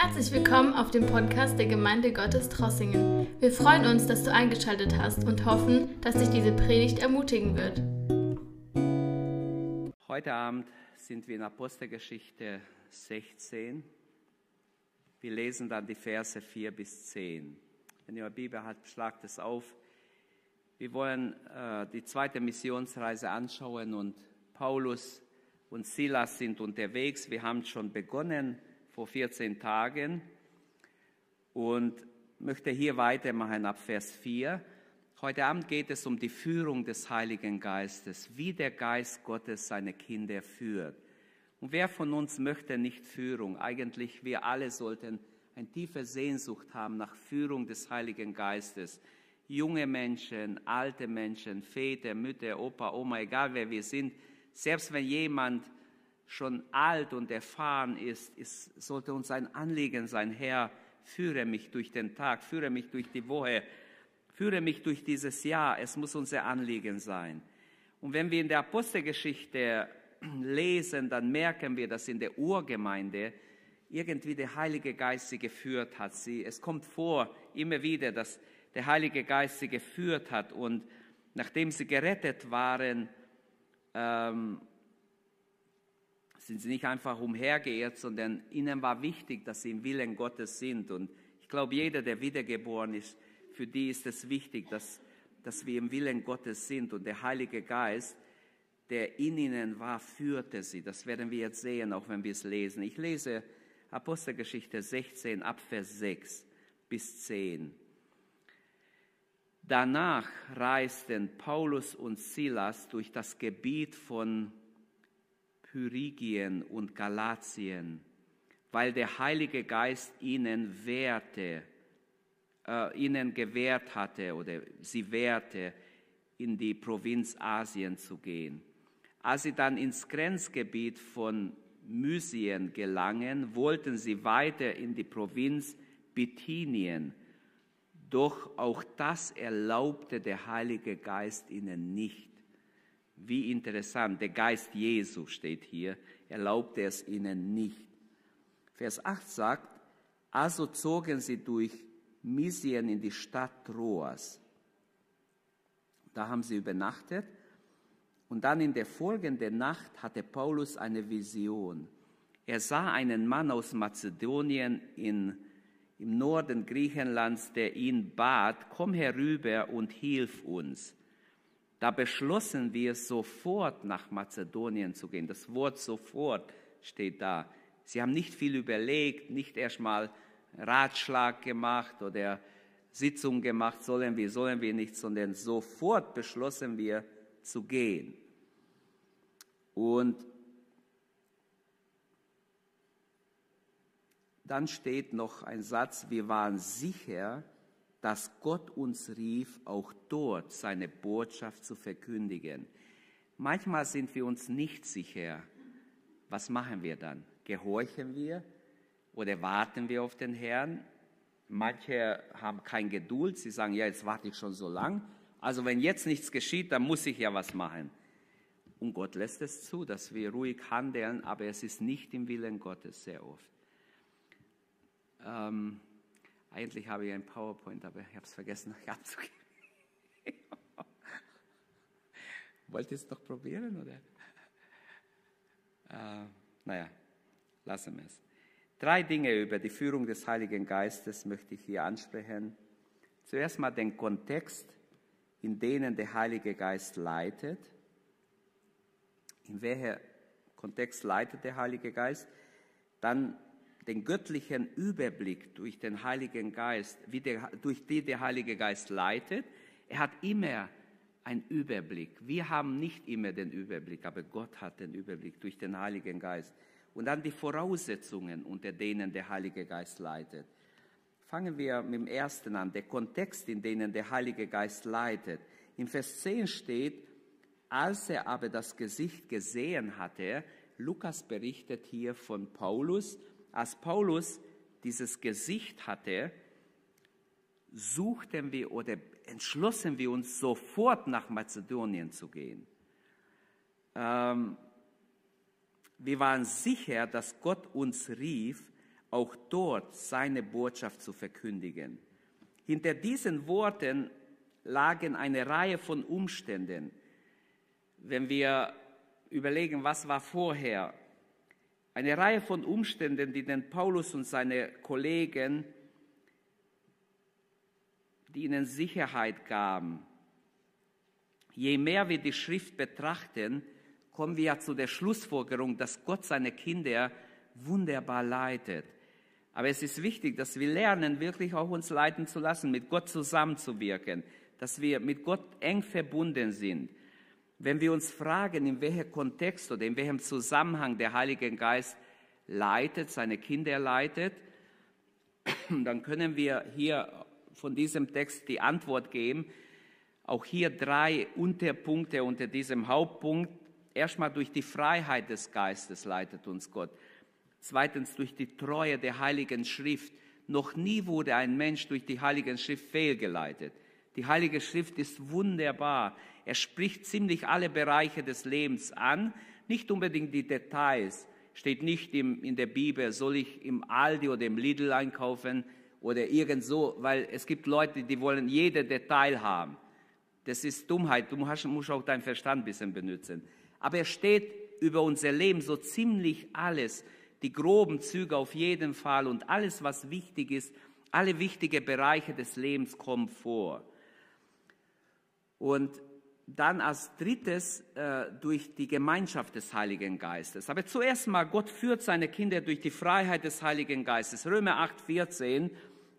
Herzlich willkommen auf dem Podcast der Gemeinde Gottes Trossingen. Wir freuen uns, dass du eingeschaltet hast und hoffen, dass dich diese Predigt ermutigen wird. Heute Abend sind wir in Apostelgeschichte 16. Wir lesen dann die Verse 4 bis 10. Wenn ihr eine Bibel habt, schlagt es auf. Wir wollen äh, die zweite Missionsreise anschauen und Paulus und Silas sind unterwegs. Wir haben schon begonnen vor 14 Tagen und möchte hier weitermachen ab Vers 4. Heute Abend geht es um die Führung des Heiligen Geistes, wie der Geist Gottes seine Kinder führt. Und wer von uns möchte nicht Führung? Eigentlich wir alle sollten eine tiefe Sehnsucht haben nach Führung des Heiligen Geistes. Junge Menschen, alte Menschen, Väter, Mütter, Opa, Oma, egal wer wir sind, selbst wenn jemand schon alt und erfahren ist, ist, sollte uns ein Anliegen sein, Herr, führe mich durch den Tag, führe mich durch die Woche, führe mich durch dieses Jahr. Es muss unser Anliegen sein. Und wenn wir in der Apostelgeschichte lesen, dann merken wir, dass in der Urgemeinde irgendwie der Heilige Geist sie geführt hat. Sie, es kommt vor immer wieder, dass der Heilige Geist sie geführt hat und nachdem sie gerettet waren, ähm, sind sie nicht einfach umhergeirrt, sondern ihnen war wichtig, dass sie im Willen Gottes sind. Und ich glaube, jeder, der wiedergeboren ist, für die ist es wichtig, dass, dass wir im Willen Gottes sind. Und der Heilige Geist, der in ihnen war, führte sie. Das werden wir jetzt sehen, auch wenn wir es lesen. Ich lese Apostelgeschichte 16 ab Vers 6 bis 10. Danach reisten Paulus und Silas durch das Gebiet von Pyrigien und Galatien, weil der Heilige Geist ihnen wehrte, äh, ihnen gewährt hatte oder sie wehrte, in die Provinz Asien zu gehen. Als sie dann ins Grenzgebiet von Mysien gelangen, wollten sie weiter in die Provinz Bithynien. Doch auch das erlaubte der Heilige Geist ihnen nicht. Wie interessant, der Geist Jesu steht hier, erlaubte es ihnen nicht. Vers 8 sagt, also zogen sie durch Misien in die Stadt Troas. Da haben sie übernachtet und dann in der folgenden Nacht hatte Paulus eine Vision. Er sah einen Mann aus Mazedonien in, im Norden Griechenlands, der ihn bat, komm herüber und hilf uns. Da beschlossen wir sofort nach Mazedonien zu gehen. Das Wort sofort steht da. Sie haben nicht viel überlegt, nicht erstmal Ratschlag gemacht oder Sitzung gemacht, sollen wir, sollen wir nicht, sondern sofort beschlossen wir zu gehen. Und dann steht noch ein Satz, wir waren sicher, dass Gott uns rief, auch dort seine Botschaft zu verkündigen. Manchmal sind wir uns nicht sicher. Was machen wir dann? Gehorchen wir oder warten wir auf den Herrn? Manche haben kein Geduld, sie sagen, ja, jetzt warte ich schon so lang. Also wenn jetzt nichts geschieht, dann muss ich ja was machen. Und Gott lässt es zu, dass wir ruhig handeln, aber es ist nicht im Willen Gottes sehr oft. Ähm, eigentlich habe ich ein PowerPoint, aber ich habe es vergessen, abzugeben. Wollt ihr es doch probieren, oder? Äh, naja, lassen wir es. Drei Dinge über die Führung des Heiligen Geistes möchte ich hier ansprechen. Zuerst mal den Kontext, in denen der Heilige Geist leitet. In welcher Kontext leitet der Heilige Geist? Dann den göttlichen Überblick durch den Heiligen Geist, wie der, durch die der Heilige Geist leitet. Er hat immer einen Überblick. Wir haben nicht immer den Überblick, aber Gott hat den Überblick durch den Heiligen Geist. Und dann die Voraussetzungen, unter denen der Heilige Geist leitet. Fangen wir mit dem ersten an, der Kontext, in dem der Heilige Geist leitet. Im Vers 10 steht, als er aber das Gesicht gesehen hatte, Lukas berichtet hier von Paulus, als Paulus dieses Gesicht hatte, suchten wir oder entschlossen wir uns sofort nach Mazedonien zu gehen. Ähm, wir waren sicher, dass Gott uns rief, auch dort seine Botschaft zu verkündigen. Hinter diesen Worten lagen eine Reihe von Umständen. Wenn wir überlegen, was war vorher, eine Reihe von Umständen, die den Paulus und seine Kollegen, die ihnen Sicherheit gaben. Je mehr wir die Schrift betrachten, kommen wir ja zu der Schlussfolgerung, dass Gott seine Kinder wunderbar leitet. Aber es ist wichtig, dass wir lernen, wirklich auch uns leiten zu lassen, mit Gott zusammenzuwirken, dass wir mit Gott eng verbunden sind. Wenn wir uns fragen, in welchem Kontext oder in welchem Zusammenhang der Heilige Geist leitet, seine Kinder leitet, dann können wir hier von diesem Text die Antwort geben. Auch hier drei Unterpunkte unter diesem Hauptpunkt. Erstmal durch die Freiheit des Geistes leitet uns Gott. Zweitens durch die Treue der Heiligen Schrift. Noch nie wurde ein Mensch durch die Heilige Schrift fehlgeleitet. Die Heilige Schrift ist wunderbar. Er spricht ziemlich alle Bereiche des Lebens an, nicht unbedingt die Details. Steht nicht im, in der Bibel, soll ich im Aldi oder im Lidl einkaufen oder irgend so, weil es gibt Leute, die wollen jede Detail haben. Das ist Dummheit. Du musst, auch deinen Verstand ein bisschen benutzen. Aber er steht über unser Leben so ziemlich alles die groben Züge auf jeden Fall und alles, was wichtig ist, alle wichtigen Bereiche des Lebens kommen vor. Und dann als drittes äh, durch die Gemeinschaft des Heiligen Geistes. Aber zuerst mal, Gott führt seine Kinder durch die Freiheit des Heiligen Geistes. Römer 8, 14,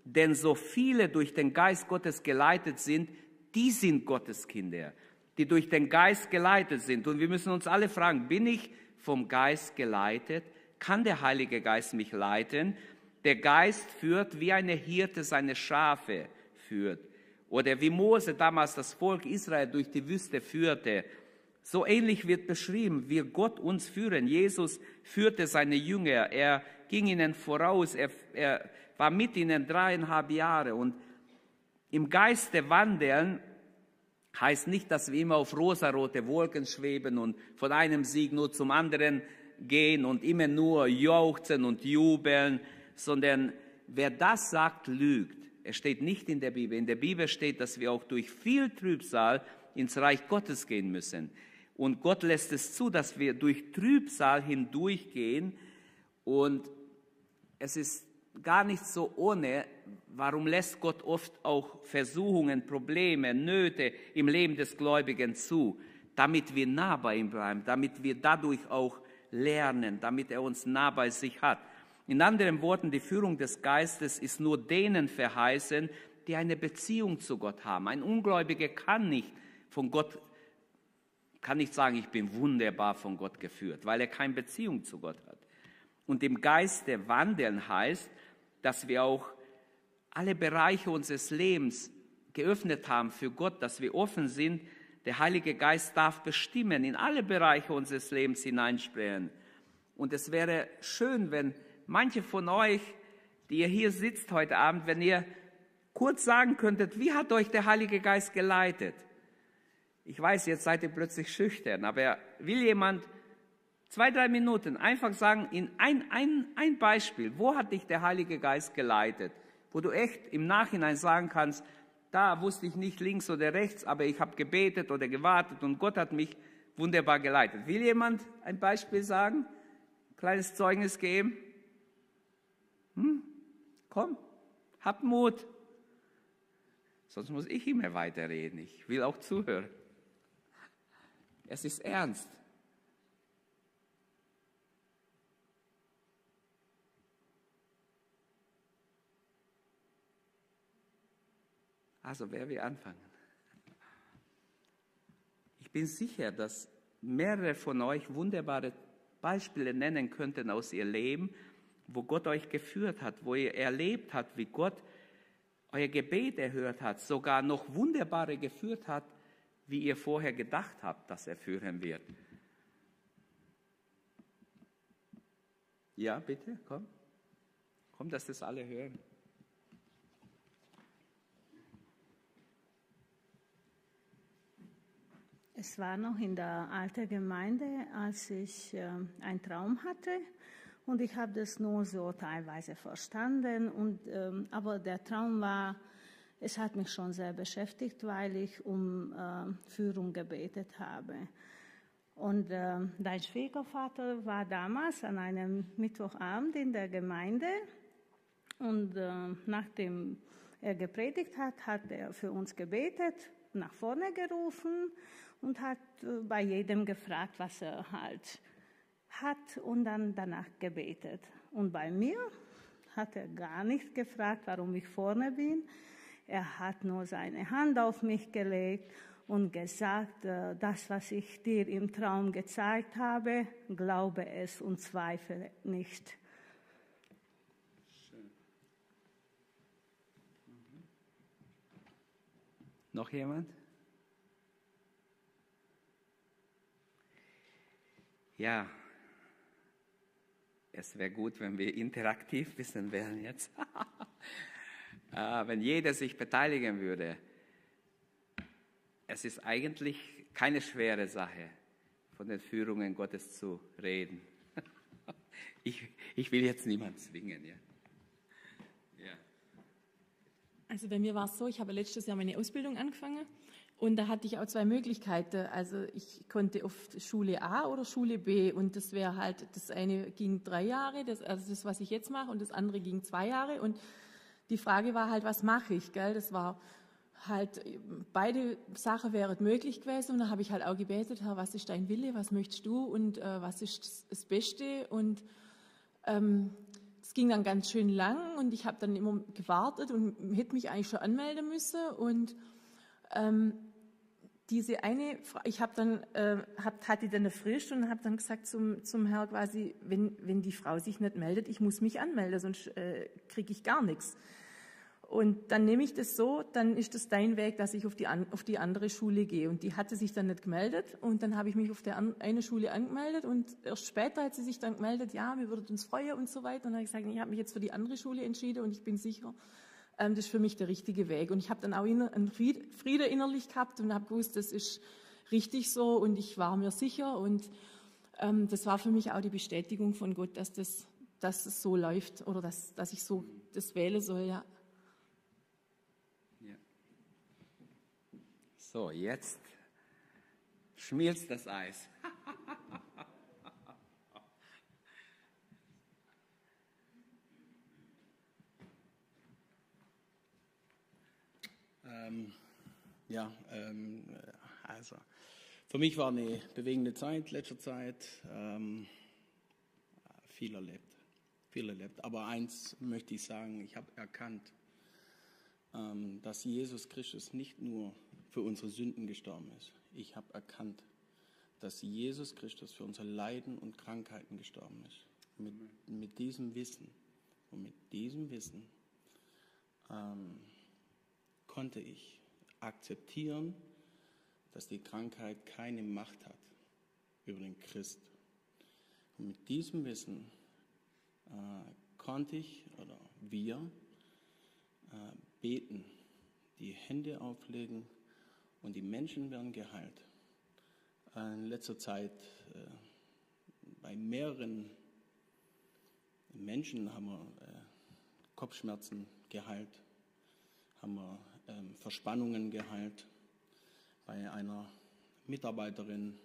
denn so viele durch den Geist Gottes geleitet sind, die sind Gottes Kinder, die durch den Geist geleitet sind. Und wir müssen uns alle fragen, bin ich vom Geist geleitet? kann der Heilige Geist mich leiten. Der Geist führt, wie eine Hirte seine Schafe führt. Oder wie Mose damals das Volk Israel durch die Wüste führte. So ähnlich wird beschrieben, wie Gott uns führen. Jesus führte seine Jünger. Er ging ihnen voraus. Er, er war mit ihnen dreieinhalb Jahre. Und im Geiste wandeln heißt nicht, dass wir immer auf rosarote Wolken schweben und von einem Sieg nur zum anderen gehen und immer nur jauchzen und jubeln, sondern wer das sagt, lügt. Es steht nicht in der Bibel. In der Bibel steht, dass wir auch durch viel Trübsal ins Reich Gottes gehen müssen. Und Gott lässt es zu, dass wir durch Trübsal hindurchgehen. Und es ist gar nicht so ohne, warum lässt Gott oft auch Versuchungen, Probleme, Nöte im Leben des Gläubigen zu, damit wir nah bei ihm bleiben, damit wir dadurch auch lernen, damit er uns nah bei sich hat. In anderen Worten, die Führung des Geistes ist nur denen verheißen, die eine Beziehung zu Gott haben. Ein Ungläubiger kann nicht von Gott, kann nicht sagen, ich bin wunderbar von Gott geführt, weil er keine Beziehung zu Gott hat. Und im Geiste wandeln heißt, dass wir auch alle Bereiche unseres Lebens geöffnet haben für Gott, dass wir offen sind der Heilige Geist darf bestimmen, in alle Bereiche unseres Lebens hineinsprechen. Und es wäre schön, wenn manche von euch, die ihr hier sitzt heute Abend, wenn ihr kurz sagen könntet, wie hat euch der Heilige Geist geleitet? Ich weiß, jetzt seid ihr plötzlich schüchtern, aber will jemand zwei, drei Minuten einfach sagen, in ein, ein, ein Beispiel, wo hat dich der Heilige Geist geleitet? Wo du echt im Nachhinein sagen kannst, da wusste ich nicht links oder rechts, aber ich habe gebetet oder gewartet und Gott hat mich wunderbar geleitet. Will jemand ein Beispiel sagen? Kleines Zeugnis geben? Hm? Komm, hab Mut. Sonst muss ich immer weiterreden. Ich will auch zuhören. Es ist ernst. Also wer will anfangen? Ich bin sicher, dass mehrere von euch wunderbare Beispiele nennen könnten aus ihr Leben, wo Gott euch geführt hat, wo ihr erlebt habt, wie Gott euer Gebet erhört hat, sogar noch wunderbare geführt hat, wie ihr vorher gedacht habt, dass er führen wird. Ja, bitte, komm. Komm, dass das alle hören. Es war noch in der alten Gemeinde, als ich äh, einen Traum hatte Und ich habe das nur so teilweise verstanden. Und, ähm, aber der Traum war, es hat mich schon sehr beschäftigt, weil ich um äh, Führung gebetet habe. Und äh, dein Schwiegervater war damals an einem Mittwochabend in der Gemeinde. Und äh, nachdem er gepredigt hat, hat er für uns gebetet, nach vorne gerufen und hat äh, bei jedem gefragt, was er halt hat und dann danach gebetet. Und bei mir hat er gar nicht gefragt, warum ich vorne bin. Er hat nur seine Hand auf mich gelegt und gesagt, äh, das, was ich dir im Traum gezeigt habe, glaube es und zweifle nicht. Mhm. Noch jemand? Ja, es wäre gut, wenn wir interaktiv wissen wären jetzt. Äh, wenn jeder sich beteiligen würde. Es ist eigentlich keine schwere Sache, von den Führungen Gottes zu reden. Ich, ich will jetzt niemanden zwingen. Ja. Also bei mir war es so, ich habe letztes Jahr meine Ausbildung angefangen und da hatte ich auch zwei Möglichkeiten. Also ich konnte auf Schule A oder Schule B und das wäre halt, das eine ging drei Jahre, das, also das, was ich jetzt mache, und das andere ging zwei Jahre. Und die Frage war halt, was mache ich? Gell? Das war halt, beide Sachen wären möglich gewesen. Und da habe ich halt auch gebetet, Herr, was ist dein Wille, was möchtest du und äh, was ist das Beste? Und ähm, es ging dann ganz schön lang und ich habe dann immer gewartet und hätte mich eigentlich schon anmelden müssen. Und ähm, diese eine, ich habe dann, äh, hab, hatte dann eine Frist und habe dann gesagt zum, zum Herr quasi, wenn, wenn die Frau sich nicht meldet, ich muss mich anmelden, sonst äh, kriege ich gar nichts. Und dann nehme ich das so, dann ist das dein Weg, dass ich auf die, auf die andere Schule gehe. Und die hatte sich dann nicht gemeldet und dann habe ich mich auf der eine Schule angemeldet und erst später hat sie sich dann gemeldet, ja, wir würden uns freuen und so weiter. Und dann habe ich gesagt, ich habe mich jetzt für die andere Schule entschieden und ich bin sicher, ähm, das ist für mich der richtige Weg. Und ich habe dann auch einen Friede innerlich gehabt und habe gewusst, das ist richtig so und ich war mir sicher und ähm, das war für mich auch die Bestätigung von Gott, dass das, dass es so läuft oder dass, dass ich so das wähle soll, ja. ja. So, jetzt schmilzt das Eis. Ähm, ja, ähm, also für mich war eine bewegende Zeit, letzter Zeit, ähm, viel erlebt, viel erlebt. Aber eins möchte ich sagen, ich habe erkannt, ähm, dass Jesus Christus nicht nur für unsere Sünden gestorben ist. Ich habe erkannt, dass Jesus Christus für unsere Leiden und Krankheiten gestorben ist. Mit, mit diesem Wissen und mit diesem Wissen ähm, konnte ich akzeptieren, dass die Krankheit keine Macht hat über den Christ. Und mit diesem Wissen äh, konnte ich oder wir äh, beten, die Hände auflegen und die Menschen werden geheilt. Äh, in letzter Zeit äh, bei mehreren Menschen haben wir äh, Kopfschmerzen geheilt, haben wir Verspannungen geheilt. Bei einer Mitarbeiterin,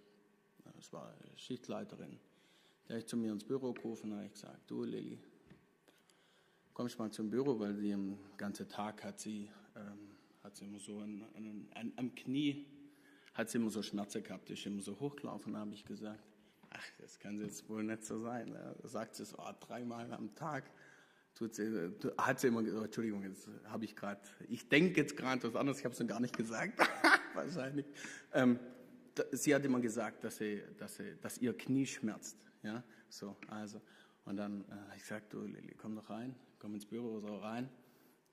das war Schichtleiterin, der ich zu mir ins Büro gerufen habe, ich gesagt, du Lilly, kommst mal zum Büro, weil sie den ganzen Tag hat sie, ähm, hat sie immer so an, an, an, am Knie, hat sie immer so Schmerzen gehabt, ist immer so hochgelaufen, habe ich gesagt, ach, das kann jetzt wohl nicht so sein. Da sagt sie so, oh, dreimal am Tag tut sie, hat sie immer gesagt, Entschuldigung, jetzt habe ich gerade, ich denke jetzt gerade was anderes, ich habe es noch gar nicht gesagt, wahrscheinlich. Ähm, sie hat immer gesagt, dass, sie, dass, sie, dass ihr Knie schmerzt. Ja, so, also. Und dann äh, habe ich gesagt, du Lili, komm doch rein, komm ins Büro so rein,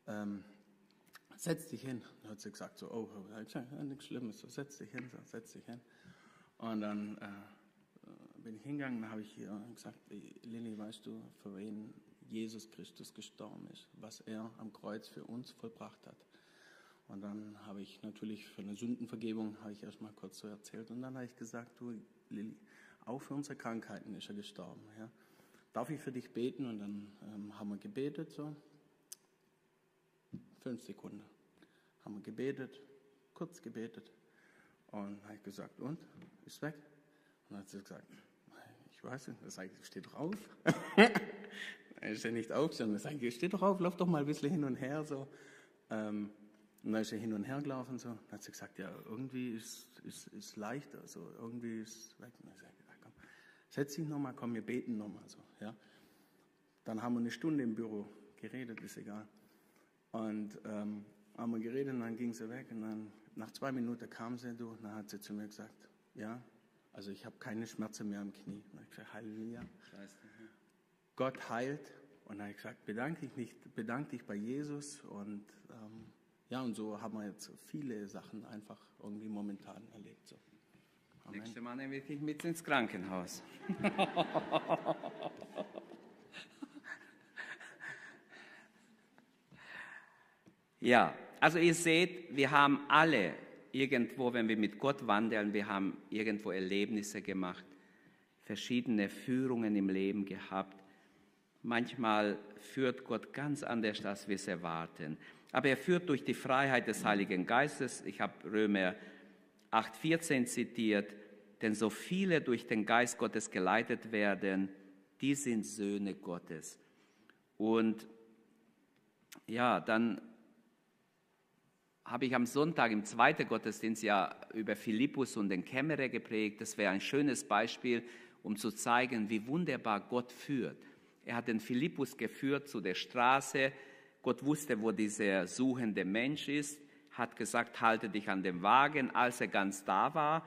ähm, setz dich hin. Dann hat sie gesagt, so, oh, ja, nichts Schlimmes, so, setz dich hin, so, setz dich hin. Und dann äh, bin ich hingegangen, habe ich ihr gesagt, Lili, weißt du, für wen Jesus Christus gestorben ist, was er am Kreuz für uns vollbracht hat. Und dann habe ich natürlich für eine Sündenvergebung, habe ich erstmal kurz so erzählt. Und dann habe ich gesagt, du Lilly, auch für unsere Krankheiten ist er gestorben. Ja? darf ich für dich beten? Und dann ähm, haben wir gebetet, so fünf Sekunden. Haben wir gebetet, kurz gebetet. Und habe ich gesagt, und? Ist weg? Und dann hat sie gesagt, ich weiß nicht, das steht drauf. er ist ja nicht aufgestanden. Das sage steht drauf, lauf doch mal ein bisschen hin und her. So. Ähm, und dann ist er hin und her gelaufen. So. Dann hat sie gesagt, ja, irgendwie ist, ist, ist leichter. So. Irgendwie ist weg. Und dann sage ich, komm, setz dich nochmal, komm, wir beten nochmal. So, ja. Dann haben wir eine Stunde im Büro geredet, ist egal. Und ähm, haben wir geredet und dann ging sie weg. Und dann nach zwei Minuten kam sie durch und dann hat sie zu mir gesagt, ja, also ich habe keine Schmerzen mehr am Knie. Und ich gesagt, Halleluja. Gott heilt. Und dann habe ich gesagt, bedanke, ich mich, bedanke dich bei Jesus. Und ähm, ja, und so haben wir jetzt viele Sachen einfach irgendwie momentan erlebt. So. Amen. Nächste Mal nehme ich dich mit ins Krankenhaus. ja, also ihr seht, wir haben alle irgendwo, wenn wir mit Gott wandeln, wir haben irgendwo Erlebnisse gemacht, verschiedene Führungen im Leben gehabt. Manchmal führt Gott ganz anders, als wir es erwarten. Aber er führt durch die Freiheit des Heiligen Geistes. Ich habe Römer 8,14 zitiert. Denn so viele durch den Geist Gottes geleitet werden, die sind Söhne Gottes. Und ja, dann habe ich am Sonntag im zweiten Gottesdienst ja über Philippus und den Kämmerer geprägt. Das wäre ein schönes Beispiel, um zu zeigen, wie wunderbar Gott führt. Er hat den Philippus geführt zu der Straße. Gott wusste, wo dieser suchende Mensch ist, hat gesagt, halte dich an dem Wagen. Als er ganz da war,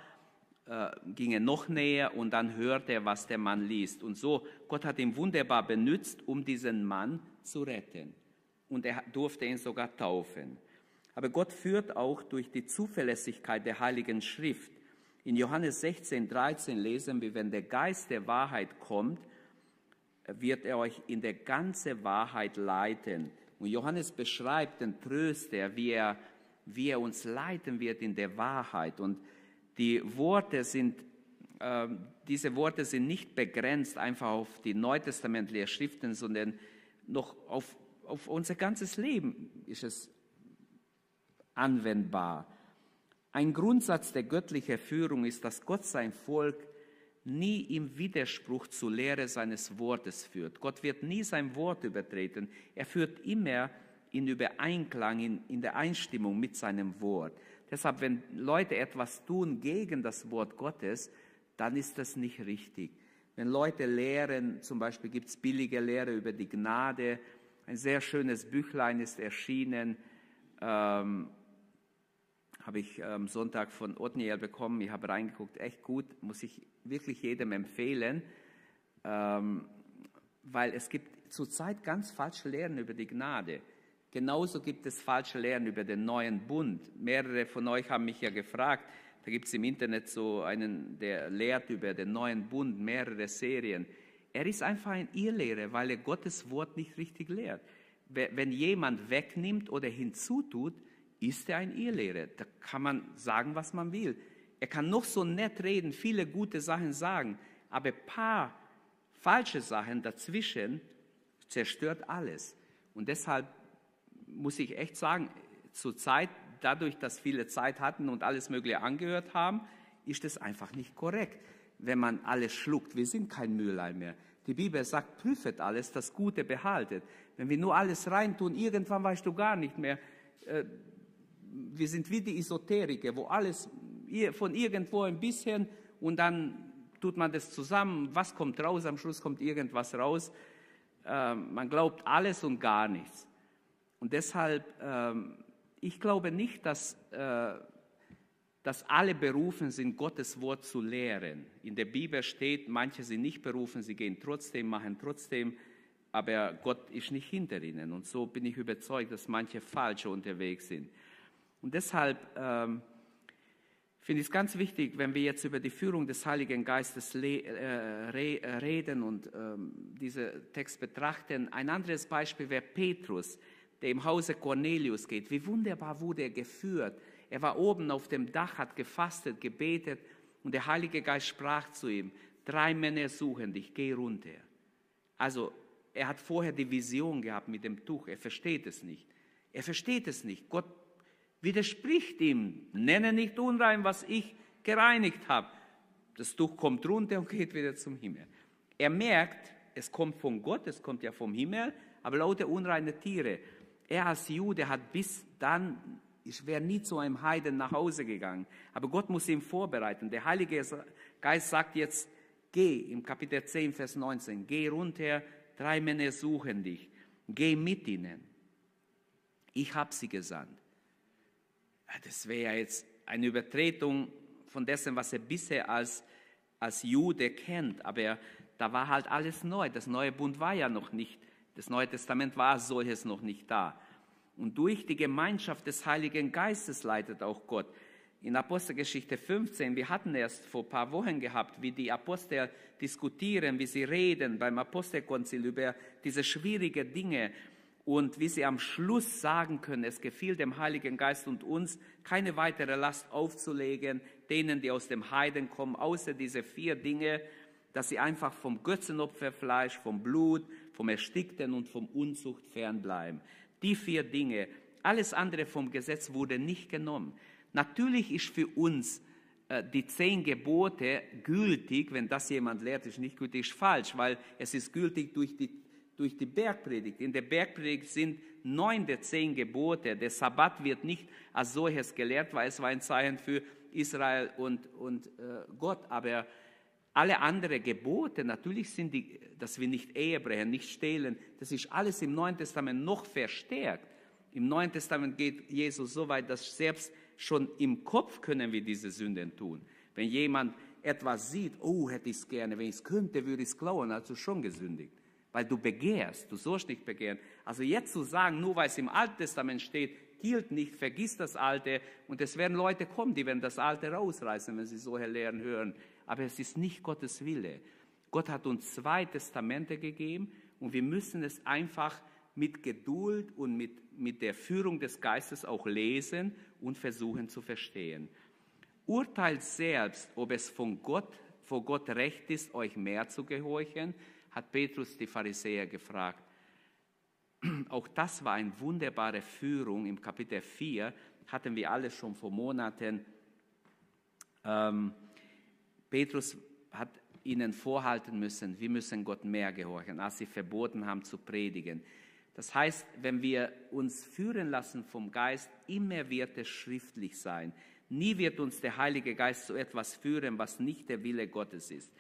äh, ging er noch näher und dann hörte er, was der Mann liest. Und so, Gott hat ihn wunderbar benutzt, um diesen Mann zu retten. Und er durfte ihn sogar taufen. Aber Gott führt auch durch die Zuverlässigkeit der Heiligen Schrift. In Johannes 16, 13 lesen wir, wenn der Geist der Wahrheit kommt, wird er euch in der ganze Wahrheit leiten. Und Johannes beschreibt den Tröster, wie er, wie er uns leiten wird in der Wahrheit. Und die Worte sind, äh, diese Worte sind nicht begrenzt einfach auf die neutestamentlichen Schriften, sondern noch auf, auf unser ganzes Leben ist es anwendbar. Ein Grundsatz der göttlichen Führung ist, dass Gott sein Volk nie im Widerspruch zur Lehre seines Wortes führt. Gott wird nie sein Wort übertreten. Er führt immer in Übereinklang, in, in der Einstimmung mit seinem Wort. Deshalb, wenn Leute etwas tun gegen das Wort Gottes, dann ist das nicht richtig. Wenn Leute lehren, zum Beispiel gibt es billige Lehre über die Gnade, ein sehr schönes Büchlein ist erschienen, ähm, habe ich am Sonntag von Otniel bekommen. Ich habe reingeguckt, echt gut, muss ich wirklich jedem empfehlen, ähm, weil es gibt zurzeit ganz falsche Lehren über die Gnade. Genauso gibt es falsche Lehren über den neuen Bund. Mehrere von euch haben mich ja gefragt, da gibt es im Internet so einen, der lehrt über den neuen Bund, mehrere Serien. Er ist einfach ein Irrlehrer, weil er Gottes Wort nicht richtig lehrt. Wenn jemand wegnimmt oder hinzutut, ist er ein Irrlehrer. Da kann man sagen, was man will. Er kann noch so nett reden, viele gute Sachen sagen, aber ein paar falsche Sachen dazwischen zerstört alles. Und deshalb muss ich echt sagen, zur Zeit, dadurch, dass viele Zeit hatten und alles Mögliche angehört haben, ist es einfach nicht korrekt, wenn man alles schluckt. Wir sind kein Mülleim mehr. Die Bibel sagt, prüfet alles, das Gute behaltet. Wenn wir nur alles reintun, irgendwann weißt du gar nicht mehr, äh, wir sind wie die Esoteriker, wo alles von irgendwo ein bisschen und dann tut man das zusammen, was kommt raus, am Schluss kommt irgendwas raus. Ähm, man glaubt alles und gar nichts. Und deshalb, ähm, ich glaube nicht, dass, äh, dass alle berufen sind, Gottes Wort zu lehren. In der Bibel steht, manche sind nicht berufen, sie gehen trotzdem, machen trotzdem, aber Gott ist nicht hinter ihnen. Und so bin ich überzeugt, dass manche falsch unterwegs sind. Und deshalb ähm, finde ich es ganz wichtig, wenn wir jetzt über die Führung des Heiligen Geistes äh, reden und ähm, diesen Text betrachten. Ein anderes Beispiel wäre Petrus, der im Hause Cornelius geht. Wie wunderbar wurde er geführt. Er war oben auf dem Dach, hat gefastet, gebetet und der Heilige Geist sprach zu ihm, drei Männer suchen dich, geh runter. Also er hat vorher die Vision gehabt mit dem Tuch. Er versteht es nicht. Er versteht es nicht. Gott widerspricht ihm. Nenne nicht unrein, was ich gereinigt habe. Das Tuch kommt runter und geht wieder zum Himmel. Er merkt, es kommt von Gott, es kommt ja vom Himmel, aber lauter unreine Tiere. Er als Jude hat bis dann, ich wäre nie zu einem Heiden nach Hause gegangen, aber Gott muss ihn vorbereiten. Der Heilige Geist sagt jetzt, geh, im Kapitel 10, Vers 19, geh runter, drei Männer suchen dich, geh mit ihnen. Ich habe sie gesandt. Das wäre ja jetzt eine Übertretung von dessen, was er bisher als, als Jude kennt, aber da war halt alles neu. Das neue Bund war ja noch nicht, das Neue Testament war solches noch nicht da. Und durch die Gemeinschaft des Heiligen Geistes leitet auch Gott. In Apostelgeschichte 15, wir hatten erst vor ein paar Wochen gehabt, wie die Apostel diskutieren, wie sie reden beim Apostelkonzil über diese schwierigen Dinge und wie sie am Schluss sagen können, es gefiel dem Heiligen Geist und uns, keine weitere Last aufzulegen, denen, die aus dem Heiden kommen, außer diese vier Dinge, dass sie einfach vom Götzenopferfleisch, vom Blut, vom Erstickten und vom Unzucht fernbleiben. Die vier Dinge, alles andere vom Gesetz wurde nicht genommen. Natürlich ist für uns äh, die zehn Gebote gültig, wenn das jemand lehrt, ist nicht gültig, ist falsch, weil es ist gültig durch die durch die Bergpredigt. In der Bergpredigt sind neun der zehn Gebote. Der Sabbat wird nicht als solches gelehrt, weil es war ein Zeichen für Israel und, und äh, Gott. Aber alle anderen Gebote, natürlich sind die, dass wir nicht Ehe brechen, nicht stehlen, das ist alles im Neuen Testament noch verstärkt. Im Neuen Testament geht Jesus so weit, dass selbst schon im Kopf können wir diese Sünden tun. Wenn jemand etwas sieht, oh, hätte ich es gerne, wenn ich es könnte, würde ich es klauen, also schon gesündigt weil du begehrst, du sollst nicht begehren. Also jetzt zu sagen, nur weil es im Alten Testament steht, gilt nicht, vergiss das Alte und es werden Leute kommen, die werden das Alte rausreißen, wenn sie solche Lehren hören. Aber es ist nicht Gottes Wille. Gott hat uns zwei Testamente gegeben und wir müssen es einfach mit Geduld und mit, mit der Führung des Geistes auch lesen und versuchen zu verstehen. Urteilt selbst, ob es von Gott, vor Gott recht ist, euch mehr zu gehorchen, hat Petrus die Pharisäer gefragt. Auch das war eine wunderbare Führung. Im Kapitel 4 hatten wir alle schon vor Monaten. Ähm, Petrus hat ihnen vorhalten müssen, wir müssen Gott mehr gehorchen, als sie verboten haben zu predigen. Das heißt, wenn wir uns führen lassen vom Geist, immer wird es schriftlich sein. Nie wird uns der Heilige Geist zu etwas führen, was nicht der Wille Gottes ist.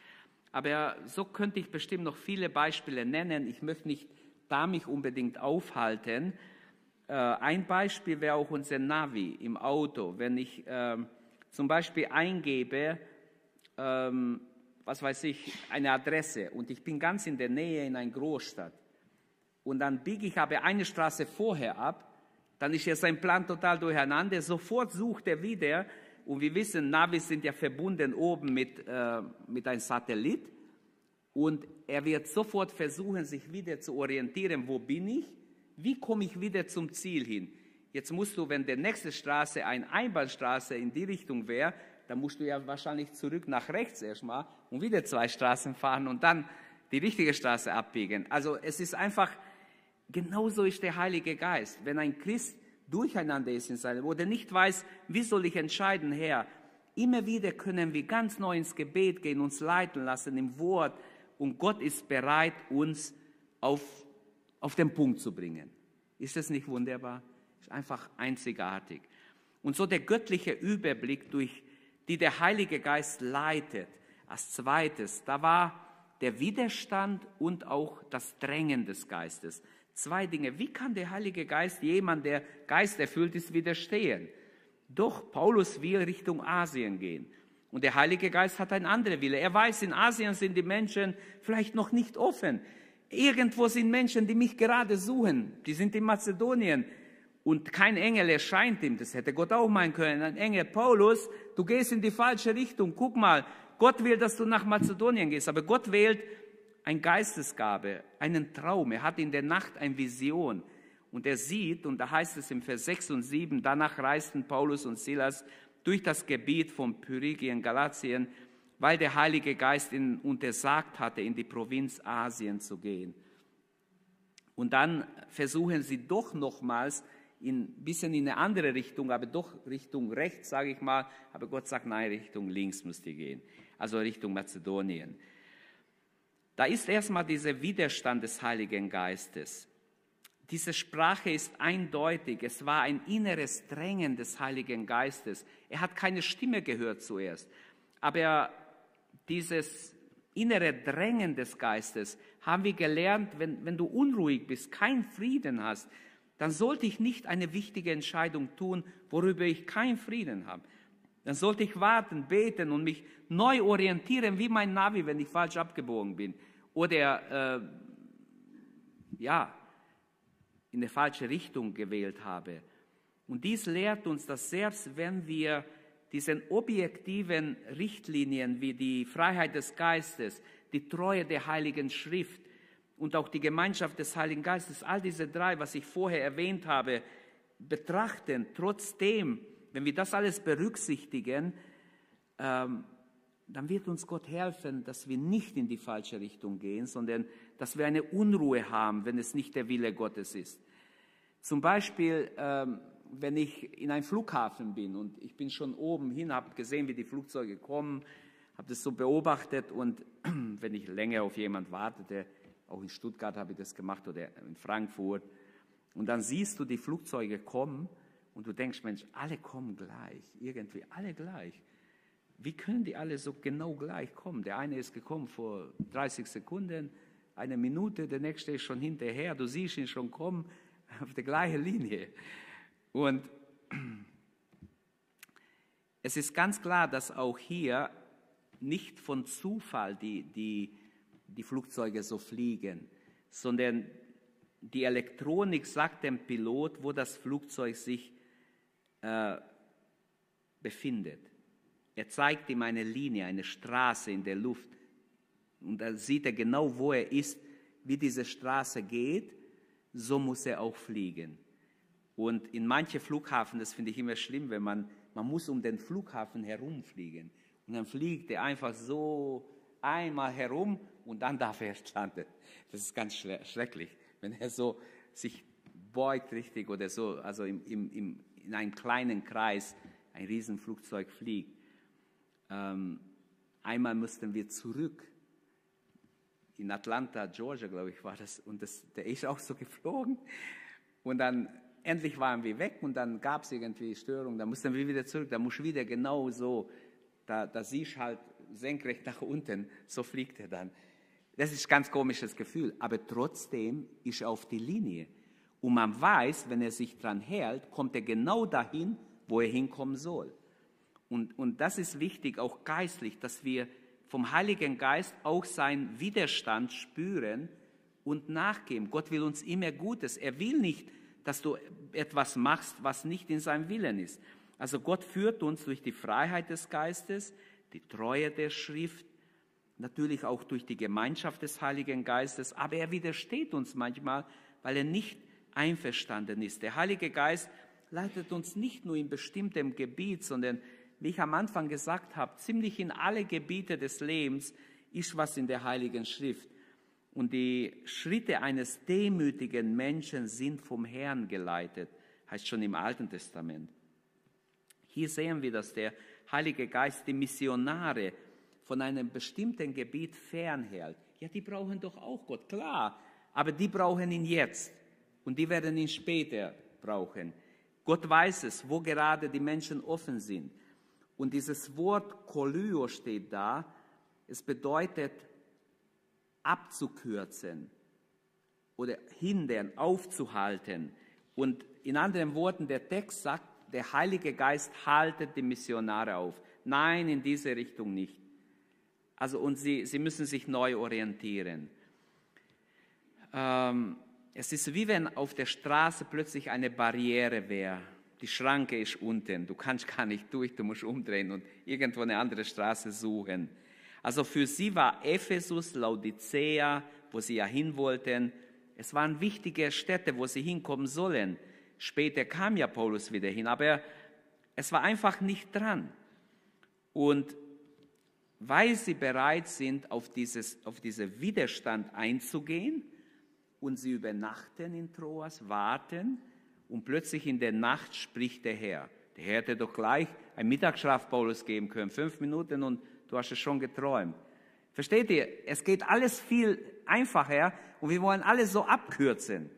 Aber so könnte ich bestimmt noch viele Beispiele nennen. Ich möchte nicht da mich unbedingt aufhalten. Äh, ein Beispiel wäre auch unser Navi im Auto. Wenn ich ähm, zum Beispiel eingebe, ähm, was weiß ich, eine Adresse und ich bin ganz in der Nähe in einer Großstadt und dann biege ich aber eine Straße vorher ab, dann ist ja sein Plan total durcheinander. Sofort sucht er wieder und wir wissen, Navis sind ja verbunden oben mit, äh, mit einem Satellit. Und er wird sofort versuchen, sich wieder zu orientieren, wo bin ich, wie komme ich wieder zum Ziel hin. Jetzt musst du, wenn der nächste Straße eine Einbahnstraße in die Richtung wäre, dann musst du ja wahrscheinlich zurück nach rechts erstmal und wieder zwei Straßen fahren und dann die richtige Straße abbiegen. Also es ist einfach, genauso ist der Heilige Geist. Wenn ein Christ durcheinander ist in seinem, oder nicht weiß, wie soll ich entscheiden, Herr. Immer wieder können wir ganz neu ins Gebet gehen, uns leiten lassen im Wort und Gott ist bereit, uns auf, auf den Punkt zu bringen. Ist das nicht wunderbar? Ist einfach einzigartig. Und so der göttliche Überblick, durch die der Heilige Geist leitet. Als zweites, da war der Widerstand und auch das Drängen des Geistes zwei Dinge. Wie kann der Heilige Geist jemand, der geisterfüllt ist, widerstehen? Doch Paulus will Richtung Asien gehen. Und der Heilige Geist hat ein anderer Wille. Er weiß, in Asien sind die Menschen vielleicht noch nicht offen. Irgendwo sind Menschen, die mich gerade suchen. Die sind in Mazedonien. Und kein Engel erscheint ihm. Das hätte Gott auch meinen können. Ein Engel, Paulus, du gehst in die falsche Richtung. Guck mal, Gott will, dass du nach Mazedonien gehst. Aber Gott wählt eine Geistesgabe, einen Traum. Er hat in der Nacht eine Vision. Und er sieht, und da heißt es im Vers 6 und 7, danach reisten Paulus und Silas durch das Gebiet von Pyrigien, Galatien weil der Heilige Geist ihnen untersagt hatte, in die Provinz Asien zu gehen. Und dann versuchen sie doch nochmals ein bisschen in eine andere Richtung, aber doch Richtung rechts, sage ich mal. Aber Gott sagt, nein, Richtung links müsst ihr gehen, also Richtung Mazedonien. Da ist erstmal dieser Widerstand des Heiligen Geistes. Diese Sprache ist eindeutig. Es war ein inneres Drängen des Heiligen Geistes. Er hat keine Stimme gehört zuerst. Aber dieses innere Drängen des Geistes haben wir gelernt, wenn, wenn du unruhig bist, keinen Frieden hast, dann sollte ich nicht eine wichtige Entscheidung tun, worüber ich keinen Frieden habe. Dann sollte ich warten, beten und mich neu orientieren, wie mein Navi, wenn ich falsch abgebogen bin oder äh, ja, in die falsche Richtung gewählt habe. Und dies lehrt uns, dass selbst wenn wir diesen objektiven Richtlinien wie die Freiheit des Geistes, die Treue der Heiligen Schrift und auch die Gemeinschaft des Heiligen Geistes, all diese drei, was ich vorher erwähnt habe, betrachten, trotzdem, wenn wir das alles berücksichtigen, ähm, dann wird uns Gott helfen, dass wir nicht in die falsche Richtung gehen, sondern dass wir eine Unruhe haben, wenn es nicht der Wille Gottes ist. Zum Beispiel, ähm, wenn ich in einem Flughafen bin und ich bin schon oben hin, habe gesehen, wie die Flugzeuge kommen, habe das so beobachtet und wenn ich länger auf jemand wartete, auch in Stuttgart habe ich das gemacht oder in Frankfurt, und dann siehst du die Flugzeuge kommen und du denkst, Mensch, alle kommen gleich, irgendwie alle gleich. Wie können die alle so genau gleich kommen? Der eine ist gekommen vor 30 Sekunden, eine Minute, der nächste ist schon hinterher, du siehst ihn schon kommen auf der gleichen Linie. Und es ist ganz klar, dass auch hier nicht von Zufall die, die, die Flugzeuge so fliegen, sondern die Elektronik sagt dem Pilot, wo das Flugzeug sich äh, befindet. Er zeigt ihm eine Linie, eine Straße in der Luft. Und da sieht er genau, wo er ist, wie diese Straße geht. So muss er auch fliegen. Und in manchen Flughafen, das finde ich immer schlimm, wenn man, man muss um den Flughafen herumfliegen. Und dann fliegt er einfach so einmal herum und dann darf er landen. Das ist ganz schrecklich, wenn er so sich beugt richtig oder so, also im, im, in einem kleinen Kreis ein Riesenflugzeug fliegt. Ähm, einmal mussten wir zurück. In Atlanta, Georgia, glaube ich, war das. Und das, der ist auch so geflogen. Und dann endlich waren wir weg und dann gab es irgendwie Störungen. Da mussten wir wieder zurück. Da muss wieder genau so. Da, da siehst halt senkrecht nach unten. So fliegt er dann. Das ist ein ganz komisches Gefühl. Aber trotzdem ist er auf die Linie. Und man weiß, wenn er sich dran hält, kommt er genau dahin, wo er hinkommen soll. Und, und das ist wichtig, auch geistlich, dass wir vom Heiligen Geist auch seinen Widerstand spüren und nachgeben. Gott will uns immer Gutes. Er will nicht, dass du etwas machst, was nicht in seinem Willen ist. Also Gott führt uns durch die Freiheit des Geistes, die Treue der Schrift, natürlich auch durch die Gemeinschaft des Heiligen Geistes, aber er widersteht uns manchmal, weil er nicht einverstanden ist. Der Heilige Geist leitet uns nicht nur in bestimmtem Gebiet, sondern wie ich am Anfang gesagt habe, ziemlich in alle Gebiete des Lebens ist was in der Heiligen Schrift. Und die Schritte eines demütigen Menschen sind vom Herrn geleitet, heißt schon im Alten Testament. Hier sehen wir, dass der Heilige Geist die Missionare von einem bestimmten Gebiet fernhält. Ja, die brauchen doch auch Gott, klar, aber die brauchen ihn jetzt und die werden ihn später brauchen. Gott weiß es, wo gerade die Menschen offen sind. Und dieses Wort Kolyo steht da. Es bedeutet abzukürzen oder hindern, aufzuhalten. Und in anderen Worten, der Text sagt, der Heilige Geist haltet die Missionare auf. Nein, in diese Richtung nicht. Also, und sie, sie müssen sich neu orientieren. Ähm, es ist wie wenn auf der Straße plötzlich eine Barriere wäre die Schranke ist unten, du kannst gar nicht durch, du musst umdrehen und irgendwo eine andere Straße suchen. Also für sie war Ephesus, Laodicea, wo sie ja hin wollten, es waren wichtige Städte, wo sie hinkommen sollen. Später kam ja Paulus wieder hin, aber es war einfach nicht dran. Und weil sie bereit sind, auf, dieses, auf diesen Widerstand einzugehen und sie übernachten in Troas, warten und plötzlich in der Nacht spricht der Herr. Der Herr hätte doch gleich einen Mittagsschlaf Paulus geben können, fünf Minuten und du hast es schon geträumt. Versteht ihr? Es geht alles viel einfacher und wir wollen alles so abkürzen.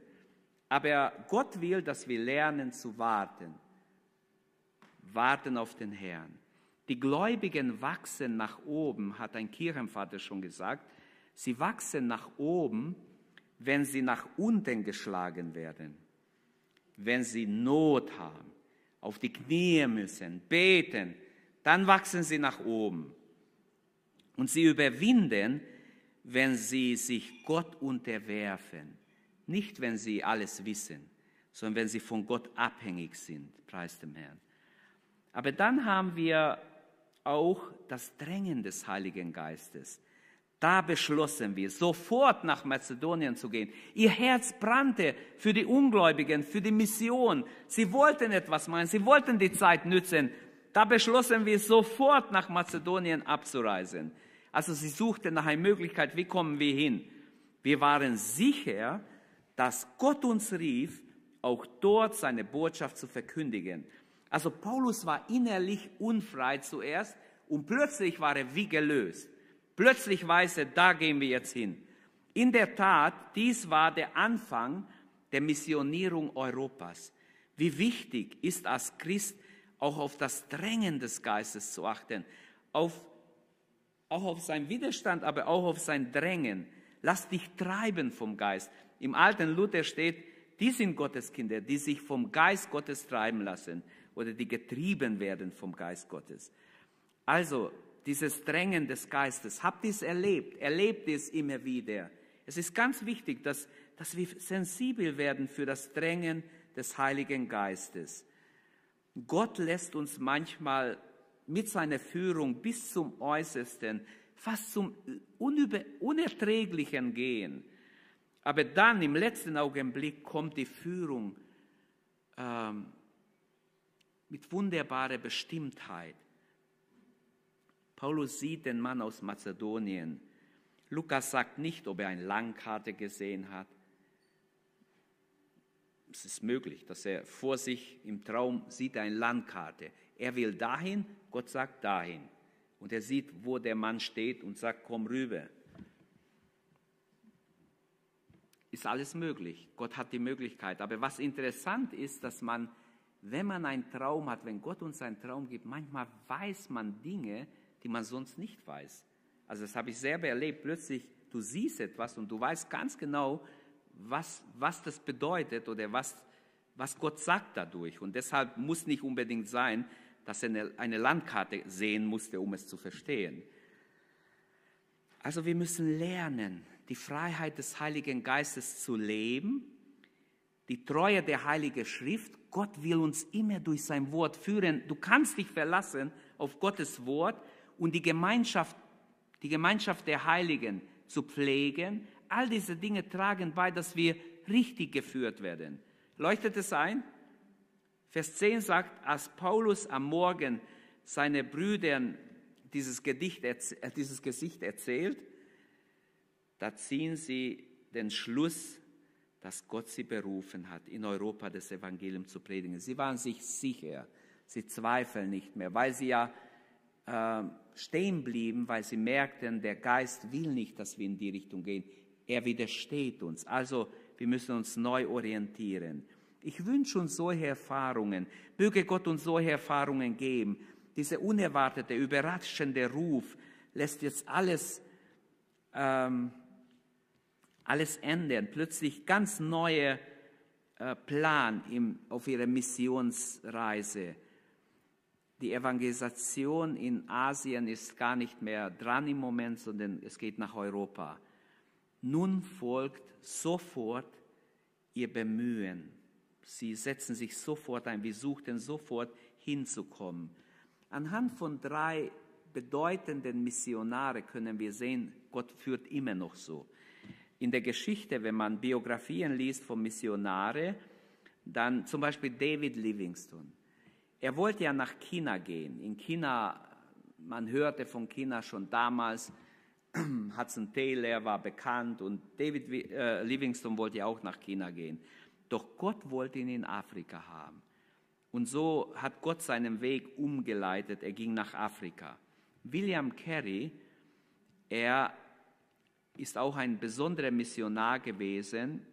Aber Gott will, dass wir lernen zu warten. Warten auf den Herrn. Die Gläubigen wachsen nach oben, hat ein Kirchenvater schon gesagt. Sie wachsen nach oben, wenn sie nach unten geschlagen werden, wenn sie Not haben, auf die Knie müssen, beten, dann wachsen sie nach oben. Und sie überwinden, wenn sie sich Gott unterwerfen. Nicht, wenn sie alles wissen, sondern wenn sie von Gott abhängig sind, preis dem Herrn. Aber dann haben wir auch das Drängen des Heiligen Geistes. Da beschlossen wir, sofort nach Mazedonien zu gehen. Ihr Herz brannte für die Ungläubigen, für die Mission. Sie wollten etwas machen, sie wollten die Zeit nützen. Da beschlossen wir, sofort nach Mazedonien abzureisen. Also sie suchten nach einer Möglichkeit, wie kommen wir hin. Wir waren sicher, dass Gott uns rief, auch dort seine Botschaft zu verkündigen. Also Paulus war innerlich unfrei zuerst und plötzlich war er wie gelöst. Plötzlich weiß er, da gehen wir jetzt hin. In der Tat, dies war der Anfang der Missionierung Europas. Wie wichtig ist als Christ auch auf das Drängen des Geistes zu achten, auf, auch auf seinen Widerstand, aber auch auf sein Drängen. Lass dich treiben vom Geist. Im alten Luther steht, die sind Gotteskinder, die sich vom Geist Gottes treiben lassen oder die getrieben werden vom Geist Gottes. Also dieses Drängen des Geistes. Habt ihr es erlebt? Erlebt es immer wieder. Es ist ganz wichtig, dass, dass wir sensibel werden für das Drängen des Heiligen Geistes. Gott lässt uns manchmal mit seiner Führung bis zum Äußersten, fast zum Unüber Unerträglichen gehen. Aber dann im letzten Augenblick kommt die Führung ähm, mit wunderbarer Bestimmtheit. Paulus sieht den Mann aus Mazedonien. Lukas sagt nicht, ob er eine Landkarte gesehen hat. Es ist möglich, dass er vor sich im Traum sieht eine Landkarte. Er will dahin, Gott sagt dahin. Und er sieht, wo der Mann steht und sagt, komm rüber. Ist alles möglich. Gott hat die Möglichkeit. Aber was interessant ist, dass man, wenn man einen Traum hat, wenn Gott uns einen Traum gibt, manchmal weiß man Dinge, die man sonst nicht weiß. Also das habe ich selber erlebt. Plötzlich, du siehst etwas und du weißt ganz genau, was, was das bedeutet oder was, was Gott sagt dadurch. Und deshalb muss nicht unbedingt sein, dass er eine, eine Landkarte sehen musste, um es zu verstehen. Also wir müssen lernen, die Freiheit des Heiligen Geistes zu leben, die Treue der Heiligen Schrift. Gott will uns immer durch sein Wort führen. Du kannst dich verlassen auf Gottes Wort und die Gemeinschaft, die Gemeinschaft der Heiligen zu pflegen. All diese Dinge tragen bei, dass wir richtig geführt werden. Leuchtet es ein? Vers 10 sagt, als Paulus am Morgen seine Brüdern dieses, Gedicht, äh, dieses Gesicht erzählt, da ziehen sie den Schluss, dass Gott sie berufen hat, in Europa das Evangelium zu predigen. Sie waren sich sicher, sie zweifeln nicht mehr, weil sie ja äh, stehen blieben, weil sie merkten, der Geist will nicht, dass wir in die Richtung gehen. Er widersteht uns. Also wir müssen uns neu orientieren. Ich wünsche uns solche Erfahrungen. Möge Gott uns solche Erfahrungen geben. Dieser unerwartete, überraschende Ruf lässt jetzt alles, ähm, alles ändern. Plötzlich ganz neue äh, Plan im, auf ihrer Missionsreise die Evangelisation in Asien ist gar nicht mehr dran im Moment, sondern es geht nach Europa. Nun folgt sofort ihr Bemühen. Sie setzen sich sofort ein, wir suchten sofort hinzukommen. Anhand von drei bedeutenden Missionare können wir sehen, Gott führt immer noch so. In der Geschichte, wenn man Biografien liest von Missionare, dann zum Beispiel David Livingstone. Er wollte ja nach China gehen. In China man hörte von China schon damals, Hudson Taylor war bekannt und David äh, Livingstone wollte auch nach China gehen. Doch Gott wollte ihn in Afrika haben. Und so hat Gott seinen Weg umgeleitet. Er ging nach Afrika. William Carey, er ist auch ein besonderer Missionar gewesen.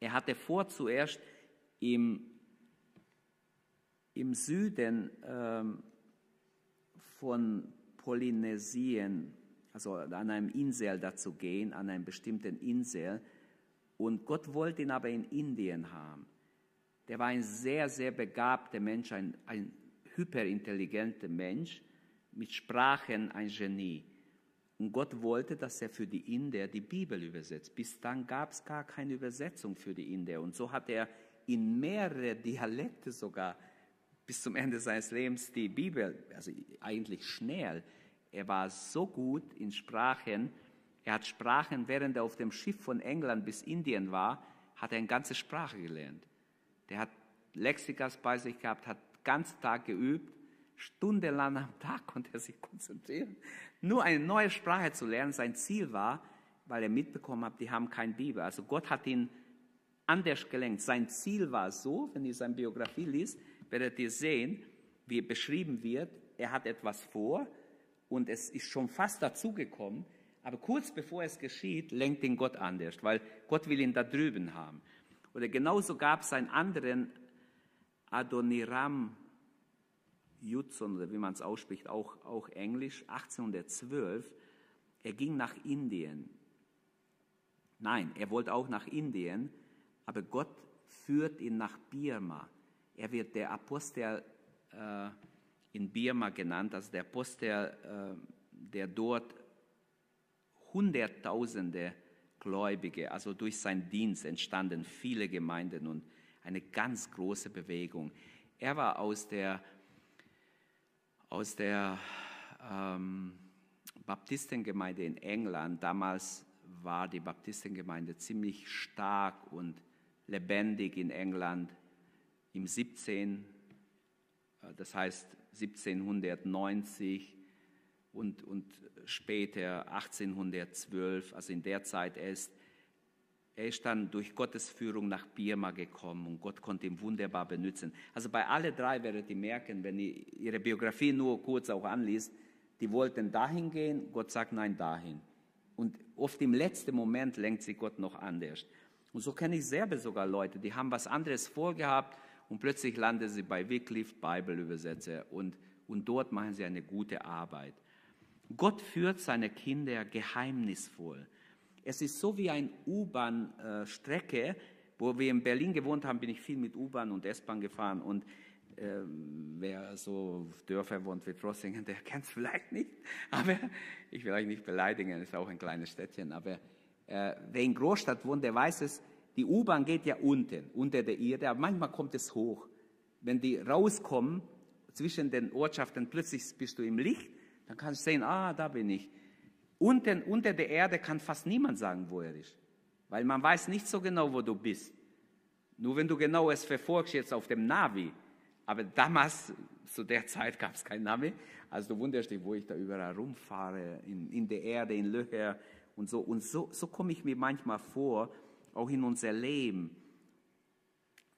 Er hatte vor zuerst im, im Süden ähm, von Polynesien, also an einem Insel dazu gehen, an einem bestimmten Insel. Und Gott wollte ihn aber in Indien haben. Der war ein sehr, sehr begabter Mensch, ein, ein hyperintelligenter Mensch, mit Sprachen ein Genie. Und Gott wollte, dass er für die Inder die Bibel übersetzt. Bis dann gab es gar keine Übersetzung für die Inder. Und so hat er in mehrere Dialekte sogar bis zum Ende seines Lebens die Bibel, also eigentlich schnell. Er war so gut in Sprachen. Er hat Sprachen, während er auf dem Schiff von England bis Indien war, hat er eine ganze Sprache gelernt. Der hat Lexikas bei sich gehabt, hat ganzen Tag geübt, stundenlang am Tag konnte er sich konzentrieren, nur eine neue Sprache zu lernen. Sein Ziel war, weil er mitbekommen hat, die haben kein Bibel. Also Gott hat ihn anders gelenkt. Sein Ziel war so, wenn ihr seine Biografie liest, werdet ihr sehen, wie beschrieben wird, er hat etwas vor und es ist schon fast dazugekommen, aber kurz bevor es geschieht, lenkt ihn Gott anders, weil Gott will ihn da drüben haben. Oder genauso gab es einen anderen Adoniram Judson, oder wie man es ausspricht, auch, auch Englisch, 1812. Er ging nach Indien. Nein, er wollte auch nach Indien, aber Gott führt ihn nach Birma. Er wird der Apostel äh, in Birma genannt, also der Apostel, äh, der dort Hunderttausende Gläubige, also durch seinen Dienst entstanden viele Gemeinden und eine ganz große Bewegung. Er war aus der, aus der ähm, Baptistengemeinde in England. Damals war die Baptistengemeinde ziemlich stark und lebendig in England im 17, äh, das heißt 1790 und, und später 1812, also in der Zeit, er ist, er ist dann durch Gottes Führung nach Birma gekommen und Gott konnte ihn wunderbar benutzen. Also bei alle drei werdet ihr merken, wenn ihr ihre Biografie nur kurz auch anliest, die wollten dahin gehen, Gott sagt nein, dahin. Und oft im letzten Moment lenkt sie Gott noch anders. Und so kenne ich selber sogar Leute, die haben was anderes vorgehabt und plötzlich landen sie bei Wycliffe, Bibelübersetzer und, und dort machen sie eine gute Arbeit. Gott führt seine Kinder geheimnisvoll. Es ist so wie eine U-Bahn-Strecke, wo wir in Berlin gewohnt haben, bin ich viel mit U-Bahn und S-Bahn gefahren und äh, wer so Dörfer wohnt wie Trossingen, der kennt es vielleicht nicht, aber ich will euch nicht beleidigen, es ist auch ein kleines Städtchen, aber äh, wer in Großstadt wohnt, der weiß es, die U-Bahn geht ja unten, unter der Erde, aber manchmal kommt es hoch. Wenn die rauskommen zwischen den Ortschaften, plötzlich bist du im Licht dann kannst du sehen, ah, da bin ich. Unten, unter der Erde kann fast niemand sagen, wo er ist. Weil man weiß nicht so genau, wo du bist. Nur wenn du genau es verfolgst jetzt auf dem Navi. Aber damals, zu der Zeit gab es kein Navi. Also du wunderst dich, wo ich da überall rumfahre, in, in der Erde, in Löcher und so. Und so, so komme ich mir manchmal vor, auch in unser Leben.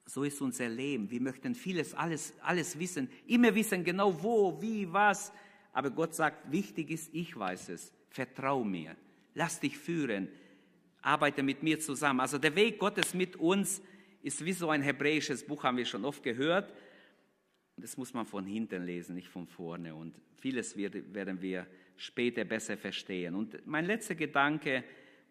So ist unser Leben. Wir möchten vieles, alles, alles wissen. Immer wissen genau wo, wie, was. Aber Gott sagt, wichtig ist, ich weiß es. Vertrau mir. Lass dich führen. Arbeite mit mir zusammen. Also der Weg Gottes mit uns ist wie so ein hebräisches Buch, haben wir schon oft gehört. Das muss man von hinten lesen, nicht von vorne. Und vieles werden wir später besser verstehen. Und mein letzter Gedanke,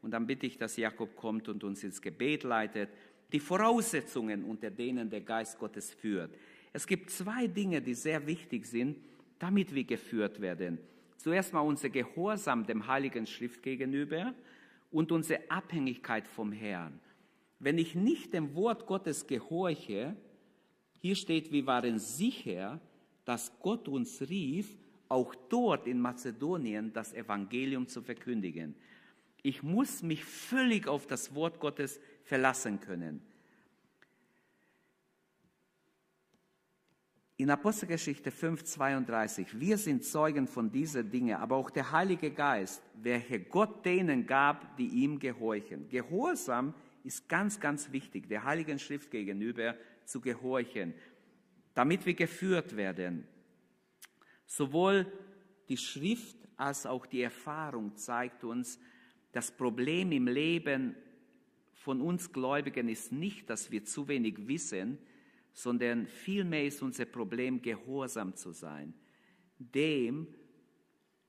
und dann bitte ich, dass Jakob kommt und uns ins Gebet leitet, die Voraussetzungen, unter denen der Geist Gottes führt. Es gibt zwei Dinge, die sehr wichtig sind, damit wir geführt werden. Zuerst mal unser Gehorsam dem Heiligen Schrift gegenüber und unsere Abhängigkeit vom Herrn. Wenn ich nicht dem Wort Gottes gehorche, hier steht, wir waren sicher, dass Gott uns rief, auch dort in Mazedonien das Evangelium zu verkündigen. Ich muss mich völlig auf das Wort Gottes verlassen können. In Apostelgeschichte 5, 32, wir sind Zeugen von diesen Dingen, aber auch der Heilige Geist, welche Gott denen gab, die ihm gehorchen. Gehorsam ist ganz, ganz wichtig, der Heiligen Schrift gegenüber zu gehorchen, damit wir geführt werden. Sowohl die Schrift als auch die Erfahrung zeigt uns, das Problem im Leben von uns Gläubigen ist nicht, dass wir zu wenig wissen, sondern vielmehr ist unser Problem, gehorsam zu sein. Dem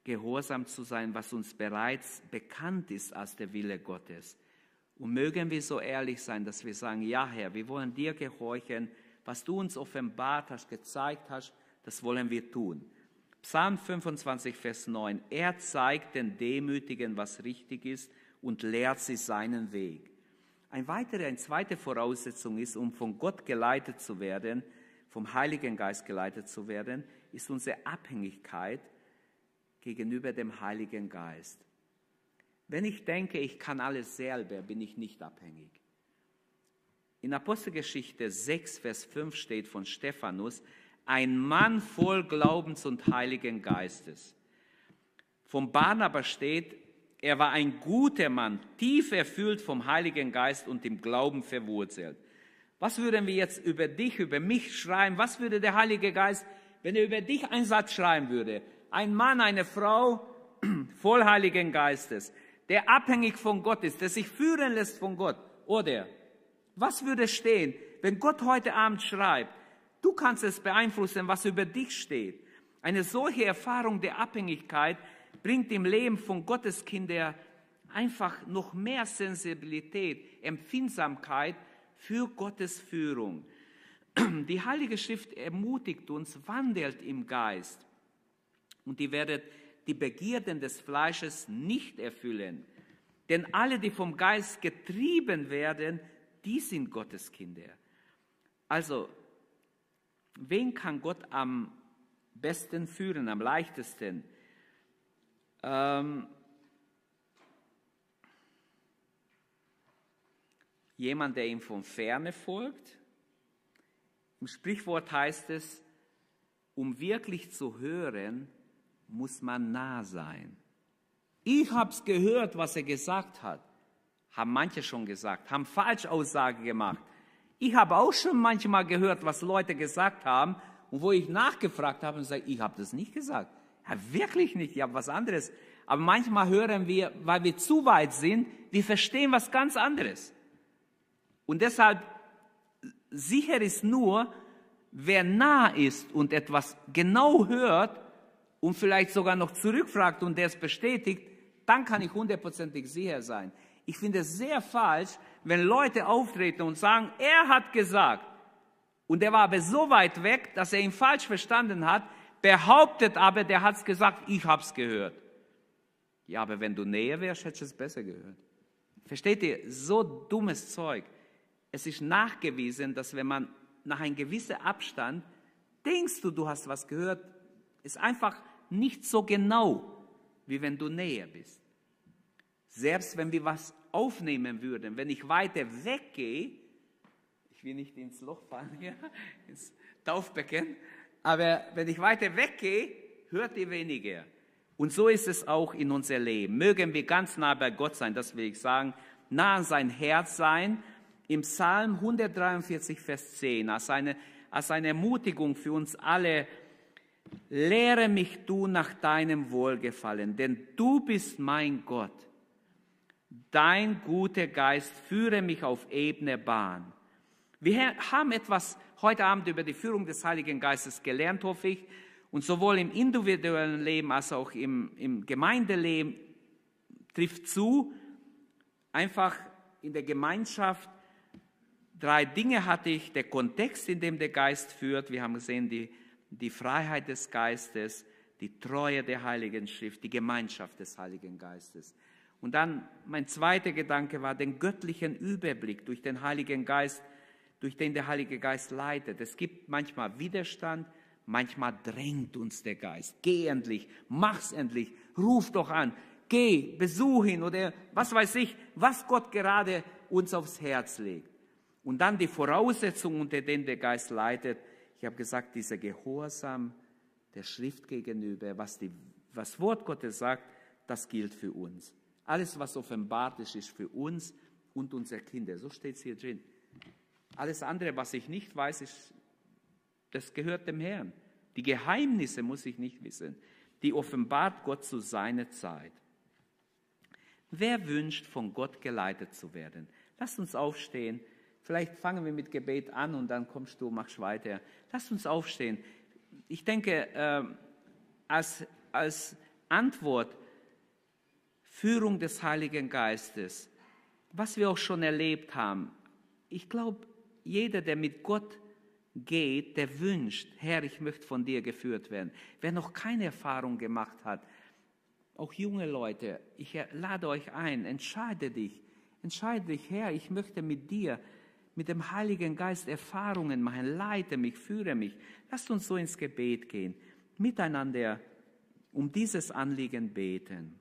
gehorsam zu sein, was uns bereits bekannt ist als der Wille Gottes. Und mögen wir so ehrlich sein, dass wir sagen, ja Herr, wir wollen dir gehorchen, was du uns offenbart hast, gezeigt hast, das wollen wir tun. Psalm 25, Vers 9. Er zeigt den Demütigen, was richtig ist und lehrt sie seinen Weg. Ein weitere, eine zweite Voraussetzung ist, um von Gott geleitet zu werden, vom Heiligen Geist geleitet zu werden, ist unsere Abhängigkeit gegenüber dem Heiligen Geist. Wenn ich denke, ich kann alles selber, bin ich nicht abhängig. In Apostelgeschichte 6, Vers 5 steht von Stephanus, ein Mann voll Glaubens und Heiligen Geistes. Vom Barnabas steht, er war ein guter Mann, tief erfüllt vom Heiligen Geist und im Glauben verwurzelt. Was würden wir jetzt über dich, über mich schreiben? Was würde der Heilige Geist, wenn er über dich einen Satz schreiben würde? Ein Mann, eine Frau voll Heiligen Geistes, der abhängig von Gott ist, der sich führen lässt von Gott. Oder was würde stehen, wenn Gott heute Abend schreibt? Du kannst es beeinflussen, was über dich steht. Eine solche Erfahrung der Abhängigkeit bringt im Leben von Gottes Kinder einfach noch mehr Sensibilität, Empfindsamkeit für Gottes Führung. Die Heilige Schrift ermutigt uns, wandelt im Geist und ihr werdet die Begierden des Fleisches nicht erfüllen. Denn alle, die vom Geist getrieben werden, die sind Gottes Kinder. Also, wen kann Gott am besten führen, am leichtesten? Ähm, jemand, der ihm von ferne folgt. Im Sprichwort heißt es, um wirklich zu hören, muss man nah sein. Ich habe es gehört, was er gesagt hat. Haben manche schon gesagt, haben Falschaussage gemacht. Ich habe auch schon manchmal gehört, was Leute gesagt haben und wo ich nachgefragt habe und sage, ich habe das nicht gesagt. Ja, wirklich nicht, ich habe was anderes. Aber manchmal hören wir, weil wir zu weit sind, wir verstehen was ganz anderes. Und deshalb sicher ist nur, wer nah ist und etwas genau hört und vielleicht sogar noch zurückfragt und der es bestätigt, dann kann ich hundertprozentig sicher sein. Ich finde es sehr falsch, wenn Leute auftreten und sagen, er hat gesagt, und er war aber so weit weg, dass er ihn falsch verstanden hat, behauptet aber, der hat es gesagt, ich habe es gehört. Ja, aber wenn du näher wärst, hättest du es besser gehört. Versteht ihr? So dummes Zeug. Es ist nachgewiesen, dass wenn man nach einem gewissen Abstand denkst du, du hast was gehört, ist einfach nicht so genau, wie wenn du näher bist. Selbst wenn wir was aufnehmen würden, wenn ich weiter weggehe, ich will nicht ins Loch fallen hier, ins Taufbecken, aber wenn ich weiter weggehe, hört ihr weniger. Und so ist es auch in unser Leben. Mögen wir ganz nah bei Gott sein, das will ich sagen, nah an sein Herz sein. Im Psalm 143, Vers 10, als eine, als eine Ermutigung für uns alle, lehre mich du nach deinem Wohlgefallen, denn du bist mein Gott. Dein guter Geist führe mich auf ebene Bahn. Wir haben etwas heute Abend über die Führung des Heiligen Geistes gelernt, hoffe ich. Und sowohl im individuellen Leben als auch im, im Gemeindeleben trifft zu, einfach in der Gemeinschaft. Drei Dinge hatte ich, der Kontext, in dem der Geist führt. Wir haben gesehen, die, die Freiheit des Geistes, die Treue der Heiligen Schrift, die Gemeinschaft des Heiligen Geistes. Und dann mein zweiter Gedanke war den göttlichen Überblick durch den Heiligen Geist durch den der Heilige Geist leitet. Es gibt manchmal Widerstand, manchmal drängt uns der Geist. Geh endlich, mach's endlich, ruf doch an, geh, besuch ihn oder was weiß ich, was Gott gerade uns aufs Herz legt. Und dann die Voraussetzungen, unter denen der Geist leitet. Ich habe gesagt, dieser Gehorsam der Schrift gegenüber, was, die, was Wort Gottes sagt, das gilt für uns. Alles, was offenbart ist, ist für uns und unsere Kinder. So steht es hier drin. Alles andere, was ich nicht weiß, ist, das gehört dem Herrn. Die Geheimnisse muss ich nicht wissen. Die offenbart Gott zu seiner Zeit. Wer wünscht, von Gott geleitet zu werden? Lasst uns aufstehen. Vielleicht fangen wir mit Gebet an und dann kommst du, machst weiter. Lasst uns aufstehen. Ich denke, äh, als, als Antwort Führung des Heiligen Geistes, was wir auch schon erlebt haben. Ich glaube, jeder, der mit Gott geht, der wünscht, Herr, ich möchte von dir geführt werden. Wer noch keine Erfahrung gemacht hat, auch junge Leute, ich lade euch ein, entscheide dich, entscheide dich, Herr, ich möchte mit dir, mit dem Heiligen Geist Erfahrungen machen, leite mich, führe mich. Lasst uns so ins Gebet gehen, miteinander um dieses Anliegen beten.